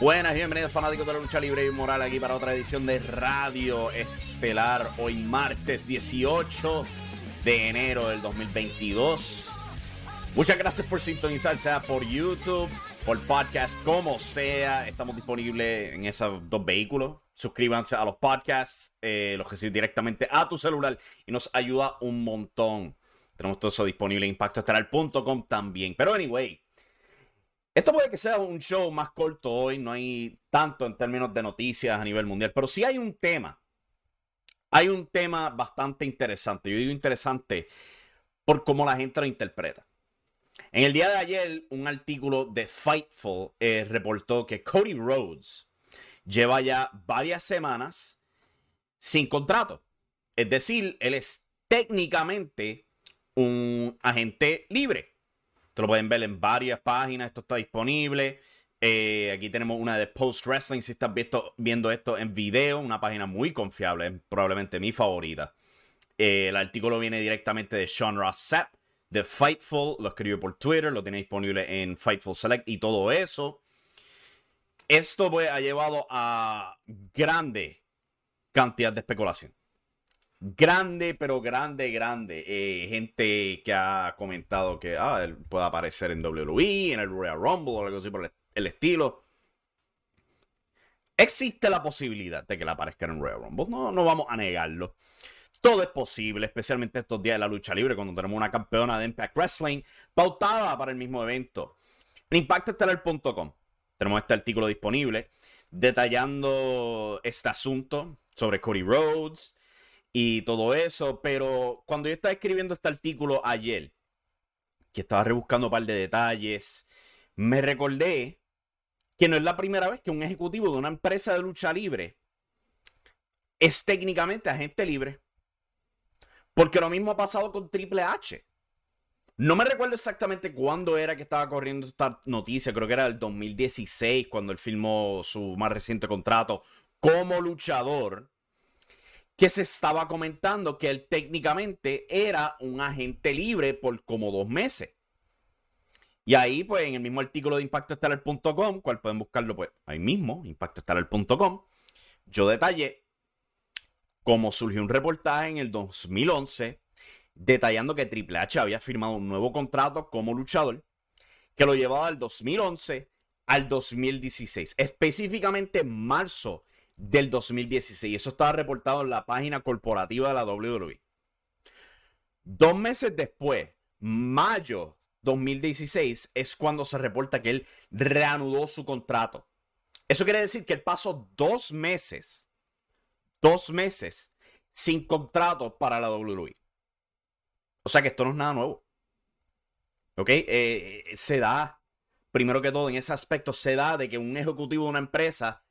Buenas bienvenidos fanáticos de la lucha libre y moral aquí para otra edición de Radio Estelar. Hoy martes 18 de enero del 2022. Muchas gracias por sintonizar, sea por YouTube, por podcast, como sea. Estamos disponibles en esos dos vehículos. Suscríbanse a los podcasts, eh, los reciben directamente a tu celular y nos ayuda un montón. Tenemos todo eso disponible en impactoestelar.com también. Pero anyway, esto puede que sea un show más corto hoy, no hay tanto en términos de noticias a nivel mundial, pero sí hay un tema. Hay un tema bastante interesante. Yo digo interesante por cómo la gente lo interpreta. En el día de ayer, un artículo de Fightful eh, reportó que Cody Rhodes lleva ya varias semanas sin contrato. Es decir, él es técnicamente un agente libre. Lo pueden ver en varias páginas. Esto está disponible. Eh, aquí tenemos una de Post Wrestling. Si estás viendo esto en video, una página muy confiable. Probablemente mi favorita. Eh, el artículo viene directamente de Sean Ross de Fightful. Lo escribió por Twitter. Lo tiene disponible en Fightful Select y todo eso. Esto pues, ha llevado a grande cantidad de especulación grande, pero grande, grande. Eh, gente que ha comentado que ah, él puede aparecer en WWE, en el Royal Rumble o algo así por el, estilo. Existe la posibilidad de que él aparezca en el Royal Rumble. No, no vamos a negarlo. Todo es posible, especialmente estos días de la lucha libre, cuando tenemos una campeona de Impact Wrestling pautada para el mismo evento. En impactoestelar.com tenemos este artículo disponible detallando este asunto sobre Cody Rhodes, y todo eso. Pero cuando yo estaba escribiendo este artículo ayer, que estaba rebuscando un par de detalles, me recordé que no es la primera vez que un ejecutivo de una empresa de lucha libre es técnicamente agente libre. Porque lo mismo ha pasado con Triple H. No me recuerdo exactamente cuándo era que estaba corriendo esta noticia. Creo que era el 2016 cuando él firmó su más reciente contrato como luchador que se estaba comentando que él técnicamente era un agente libre por como dos meses. Y ahí, pues, en el mismo artículo de impactoestelar.com, cual pueden buscarlo, pues, ahí mismo, impactoestelar.com, yo detallé cómo surgió un reportaje en el 2011 detallando que Triple H había firmado un nuevo contrato como luchador que lo llevaba del 2011 al 2016, específicamente en marzo del 2016. Eso estaba reportado en la página corporativa de la WWE. Dos meses después, mayo 2016, es cuando se reporta que él reanudó su contrato. Eso quiere decir que él pasó dos meses, dos meses sin contrato para la WWE. O sea que esto no es nada nuevo. ¿Ok? Eh, se da, primero que todo, en ese aspecto, se da de que un ejecutivo de una empresa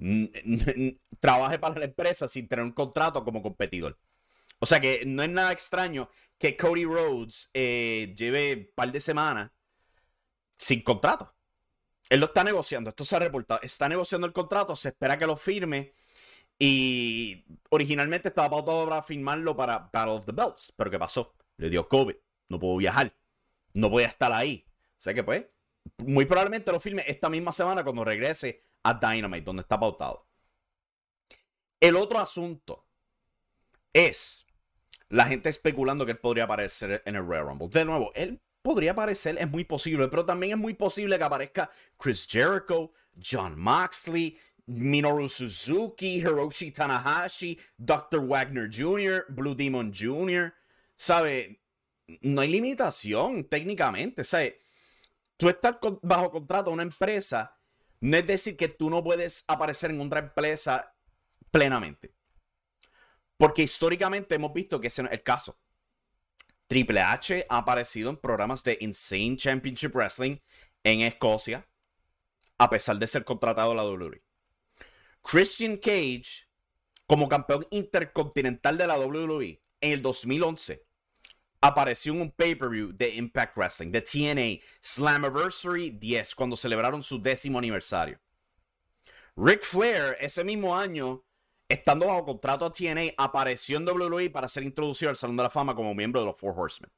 trabaje para la empresa sin tener un contrato como competidor. O sea que no es nada extraño que Cody Rhodes eh, lleve un par de semanas sin contrato. Él lo está negociando, esto se ha reportado. Está negociando el contrato, se espera que lo firme. Y originalmente estaba para firmarlo para Battle of the Belts. Pero ¿qué pasó? Le dio COVID. No pudo viajar. No podía estar ahí. O sea que pues, muy probablemente lo firme esta misma semana cuando regrese a Dynamite, donde está pautado. El otro asunto es la gente especulando que él podría aparecer en el Royal Rumble. De nuevo, él podría aparecer, es muy posible, pero también es muy posible que aparezca Chris Jericho, John Moxley, Minoru Suzuki, Hiroshi Tanahashi, Dr. Wagner Jr., Blue Demon Jr. ¿Sabe? No hay limitación técnicamente. ¿Sabe? Tú estás bajo contrato a una empresa, no es decir que tú no puedes aparecer en otra empresa plenamente. Porque históricamente hemos visto que ese no es el caso. Triple H ha aparecido en programas de Insane Championship Wrestling en Escocia, a pesar de ser contratado a la WWE. Christian Cage, como campeón intercontinental de la WWE en el 2011, apareció en un pay-per-view de Impact Wrestling, de TNA Slammiversary 10, cuando celebraron su décimo aniversario. Ric Flair, ese mismo año, estando bajo contrato a TNA, apareció en WWE para ser introducido al Salón de la Fama como miembro de los Four Horsemen.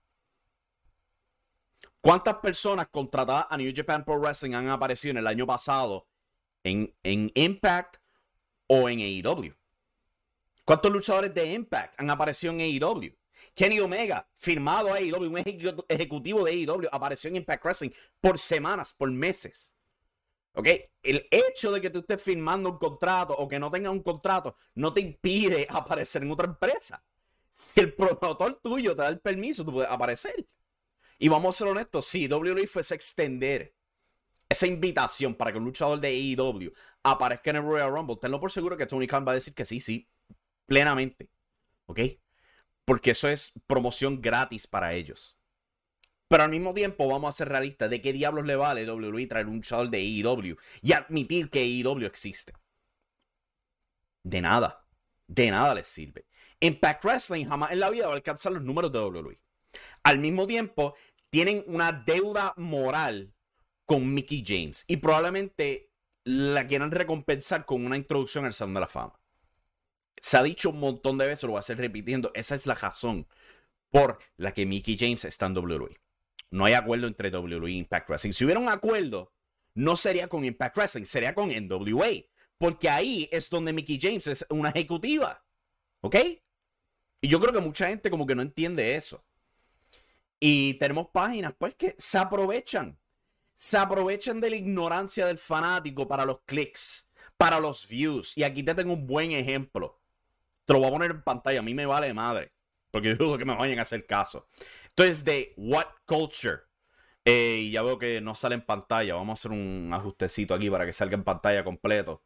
¿Cuántas personas contratadas a New Japan Pro Wrestling han aparecido en el año pasado en, en Impact o en AEW? ¿Cuántos luchadores de Impact han aparecido en AEW? Kenny Omega, firmado a AEW, un ejecutivo de AEW, apareció en Impact Wrestling por semanas, por meses. ¿Ok? El hecho de que tú estés firmando un contrato o que no tengas un contrato no te impide aparecer en otra empresa. Si el promotor tuyo te da el permiso, tú puedes aparecer. Y vamos a ser honestos, si WWE fuese a extender esa invitación para que un luchador de AEW aparezca en el Royal Rumble, tenlo por seguro que Tony Khan va a decir que sí, sí, plenamente. ¿Ok? Porque eso es promoción gratis para ellos. Pero al mismo tiempo vamos a ser realistas de qué diablos le vale WWE traer un luchador de AEW y admitir que AEW existe. De nada. De nada les sirve. Impact Wrestling jamás en la vida va a alcanzar los números de WWE. Al mismo tiempo, tienen una deuda moral con Mickey James y probablemente la quieran recompensar con una introducción al Salón de la Fama. Se ha dicho un montón de veces, lo voy a hacer repitiendo, esa es la razón por la que Mickey James está en WWE. No hay acuerdo entre WWE e Impact Wrestling. Si hubiera un acuerdo, no sería con Impact Wrestling, sería con NWA. Porque ahí es donde Mickey James es una ejecutiva. ¿Ok? Y yo creo que mucha gente como que no entiende eso. Y tenemos páginas pues que se aprovechan. Se aprovechan de la ignorancia del fanático para los clics, para los views. Y aquí te tengo un buen ejemplo. Te lo voy a poner en pantalla. A mí me vale madre. Porque dudo que me vayan a hacer caso. Entonces, de What Culture. Eh, y ya veo que no sale en pantalla. Vamos a hacer un ajustecito aquí para que salga en pantalla completo.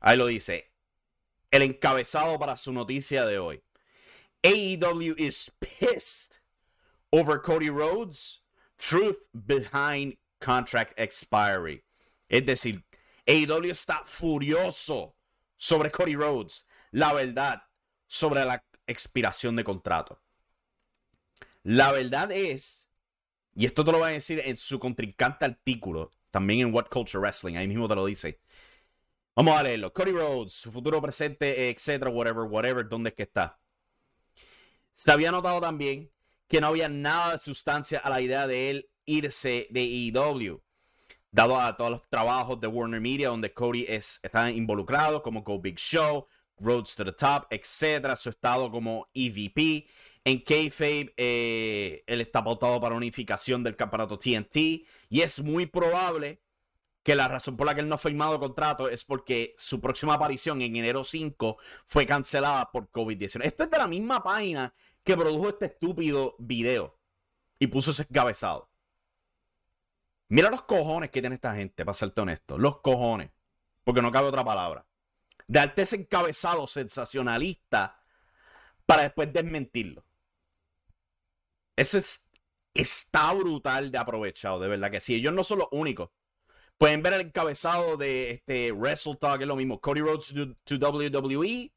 Ahí lo dice. El encabezado para su noticia de hoy. AEW is pissed over Cody Rhodes. Truth behind contract expiry. Es decir, AEW está furioso sobre Cody Rhodes. La verdad sobre la expiración de contrato. La verdad es, y esto te lo va a decir en su contrincante artículo, también en What Culture Wrestling, ahí mismo te lo dice. Vamos a leerlo. Cody Rhodes, su futuro presente, etcétera, whatever, whatever, ¿dónde es que está? Se había notado también que no había nada de sustancia a la idea de él irse de EW, dado a todos los trabajos de Warner Media donde Cody es, está involucrado, como Go Big Show, Roads to the Top, etcétera, su estado como EVP. En Kayfabe, eh, él está pautado para unificación del campeonato TNT. Y es muy probable que la razón por la que él no ha firmado contrato es porque su próxima aparición en enero 5 fue cancelada por COVID-19. Esto es de la misma página que produjo este estúpido video y puso ese encabezado. Mira los cojones que tiene esta gente, para serte honesto. Los cojones. Porque no cabe otra palabra darte ese encabezado sensacionalista para después desmentirlo. Eso es, está brutal de aprovechado, de verdad que sí. Ellos no son los únicos. Pueden ver el encabezado de este Wrestle Talk, es lo mismo. Cody Rhodes to, WWE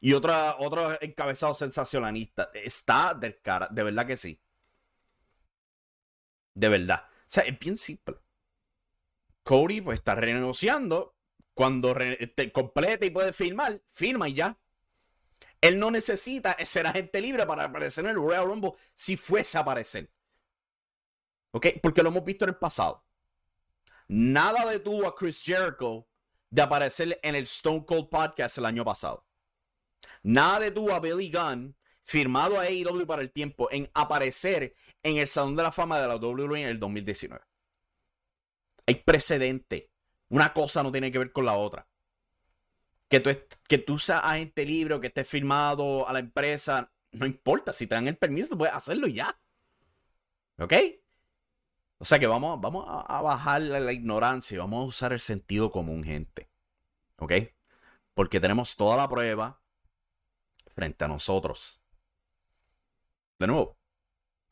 y otra, otro encabezado sensacionalista. Está del cara, de verdad que sí. De verdad. O sea, es bien simple. Cody pues está renegociando. Cuando te complete y puede firmar, firma y ya. Él no necesita ser agente libre para aparecer en el Royal Rumble si fuese a aparecer. ¿Ok? Porque lo hemos visto en el pasado. Nada detuvo a Chris Jericho de aparecer en el Stone Cold Podcast el año pasado. Nada detuvo a Billy Gunn, firmado a AEW para el tiempo, en aparecer en el Salón de la Fama de la WWE en el 2019. Hay precedente. Una cosa no tiene que ver con la otra. Que tú, que tú seas agente libre o que estés firmado a la empresa, no importa. Si te dan el permiso, puedes hacerlo ya. ¿Ok? O sea que vamos, vamos a, bajar la, ignorancia y vamos a usar el sentido común, gente. ¿Ok? Porque tenemos toda la prueba frente a nosotros. De nuevo,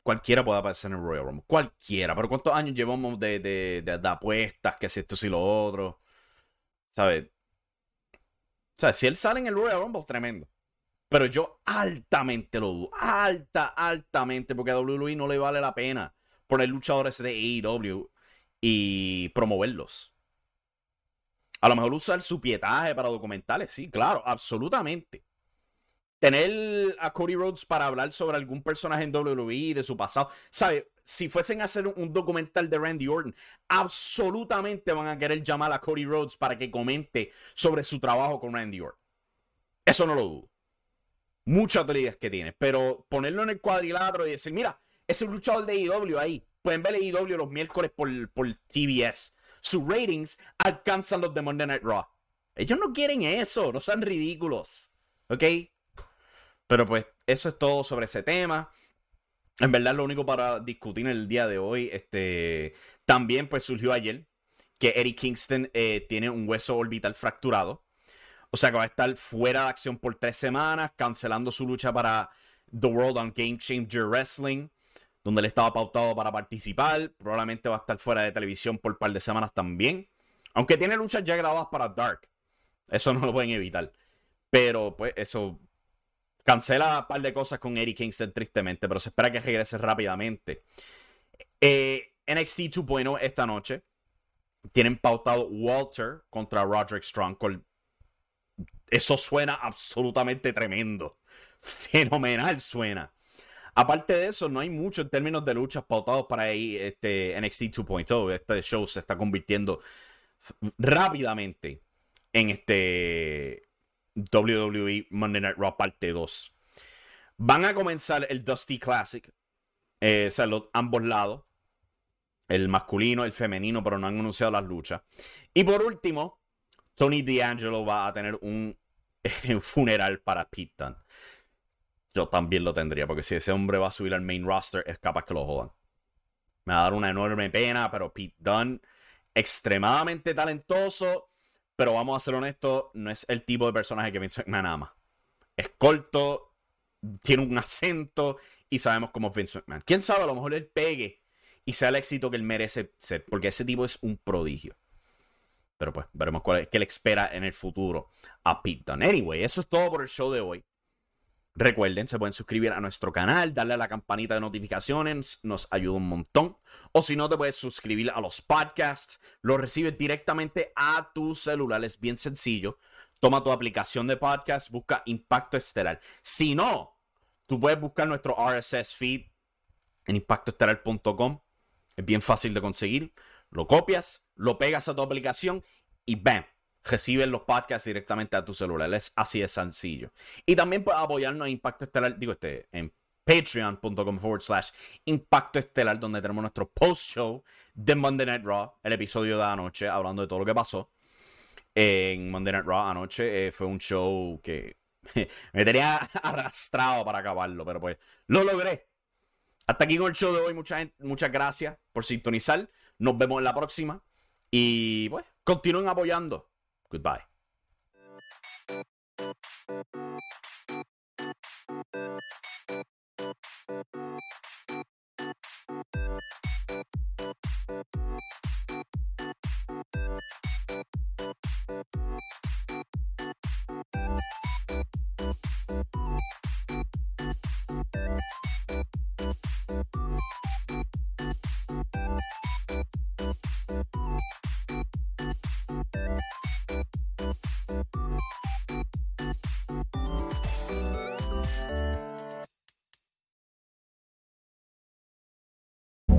cualquiera puede aparecer en el Royal Rumble. Cualquiera. Pero ¿cuántos años llevamos de, de, de, apuestas? Que si esto, si lo otro. ¿Sabes? O sea, si él sale en el Royal Rumble, tremendo. Pero yo altamente lo dudo. Alta, altamente. Porque a WWE no le vale la pena poner luchadores de AEW y promoverlos. A lo mejor usar su pietaje para documentales, sí, claro, absolutamente. Tener a Cody Rhodes para hablar sobre algún personaje en WWE de su pasado. ¿Sabe? Si fuesen a hacer un documental de Randy Orton, absolutamente van a querer llamar a Cody Rhodes para que comente sobre su trabajo con Randy Orton. Eso no lo dudo. Muchas utilidades que tiene. Pero ponerlo en el cuadrilátero y decir, mira, es un luchador de IW e ahí. Pueden ver IW e los miércoles por, por TBS. Sus ratings alcanzan los de Monday Night Raw. Ellos no quieren eso, no sean ridículos. ¿Ok? Pero pues eso es todo sobre ese tema. En verdad, lo único para discutir en el día de hoy, este, también pues surgió ayer que Eddie Kingston eh, tiene un hueso orbital fracturado. O sea que va a estar fuera de acción por tres semanas, cancelando su lucha para The World on Game Changer Wrestling donde él estaba pautado para participar. Probablemente va a estar fuera de televisión por un par de semanas también. Aunque tiene luchas ya grabadas para Dark. Eso no lo pueden evitar. Pero pues eso cancela un par de cosas con Eddie Kingston tristemente, pero se espera que regrese rápidamente. Eh, NXT 2.0 esta noche. Tienen pautado Walter contra Roderick Strong. Eso suena absolutamente tremendo. Fenomenal suena. Aparte de eso, no hay mucho en términos de luchas pautados para ahí, este NXT 2.0. Este show se está convirtiendo rápidamente en este WWE Monday Night Raw parte 2. Van a comenzar el Dusty Classic. Eh, o sea, los, ambos lados. El masculino, el femenino, pero no han anunciado las luchas. Y por último, Tony D'Angelo va a tener un funeral para Pete Dunne yo también lo tendría, porque si ese hombre va a subir al main roster, es capaz que lo jodan. Me va a dar una enorme pena, pero Pete Dunne, extremadamente talentoso, pero vamos a ser honestos, no es el tipo de personaje que Vince McMahon ama. Es corto, tiene un acento y sabemos cómo es Vince McMahon. Quién sabe, a lo mejor él pegue y sea el éxito que él merece ser, porque ese tipo es un prodigio. Pero pues, veremos cuál es, qué le espera en el futuro a Pete Dunne. Anyway, eso es todo por el show de hoy. Recuerden, se pueden suscribir a nuestro canal, darle a la campanita de notificaciones, nos ayuda un montón. O si no, te puedes suscribir a los podcasts, los recibes directamente a tu celular, es bien sencillo. Toma tu aplicación de podcast, busca Impacto Estelar. Si no, tú puedes buscar nuestro RSS feed en impactoestelar.com. Es bien fácil de conseguir. Lo copias, lo pegas a tu aplicación y ¡bam! Reciben los podcasts directamente a tu celular. Es así de sencillo. Y también puedes apoyarnos en Impacto Estelar, digo, este, en patreon.com forward slash Impacto Estelar, donde tenemos nuestro post-show de Monday Night Raw, el episodio de anoche, hablando de todo lo que pasó. En Monday Night Raw anoche eh, fue un show que me tenía arrastrado para acabarlo, pero pues lo logré. Hasta aquí con el show de hoy. Muchas, muchas gracias por sintonizar. Nos vemos en la próxima. Y pues, continúen apoyando. Goodbye.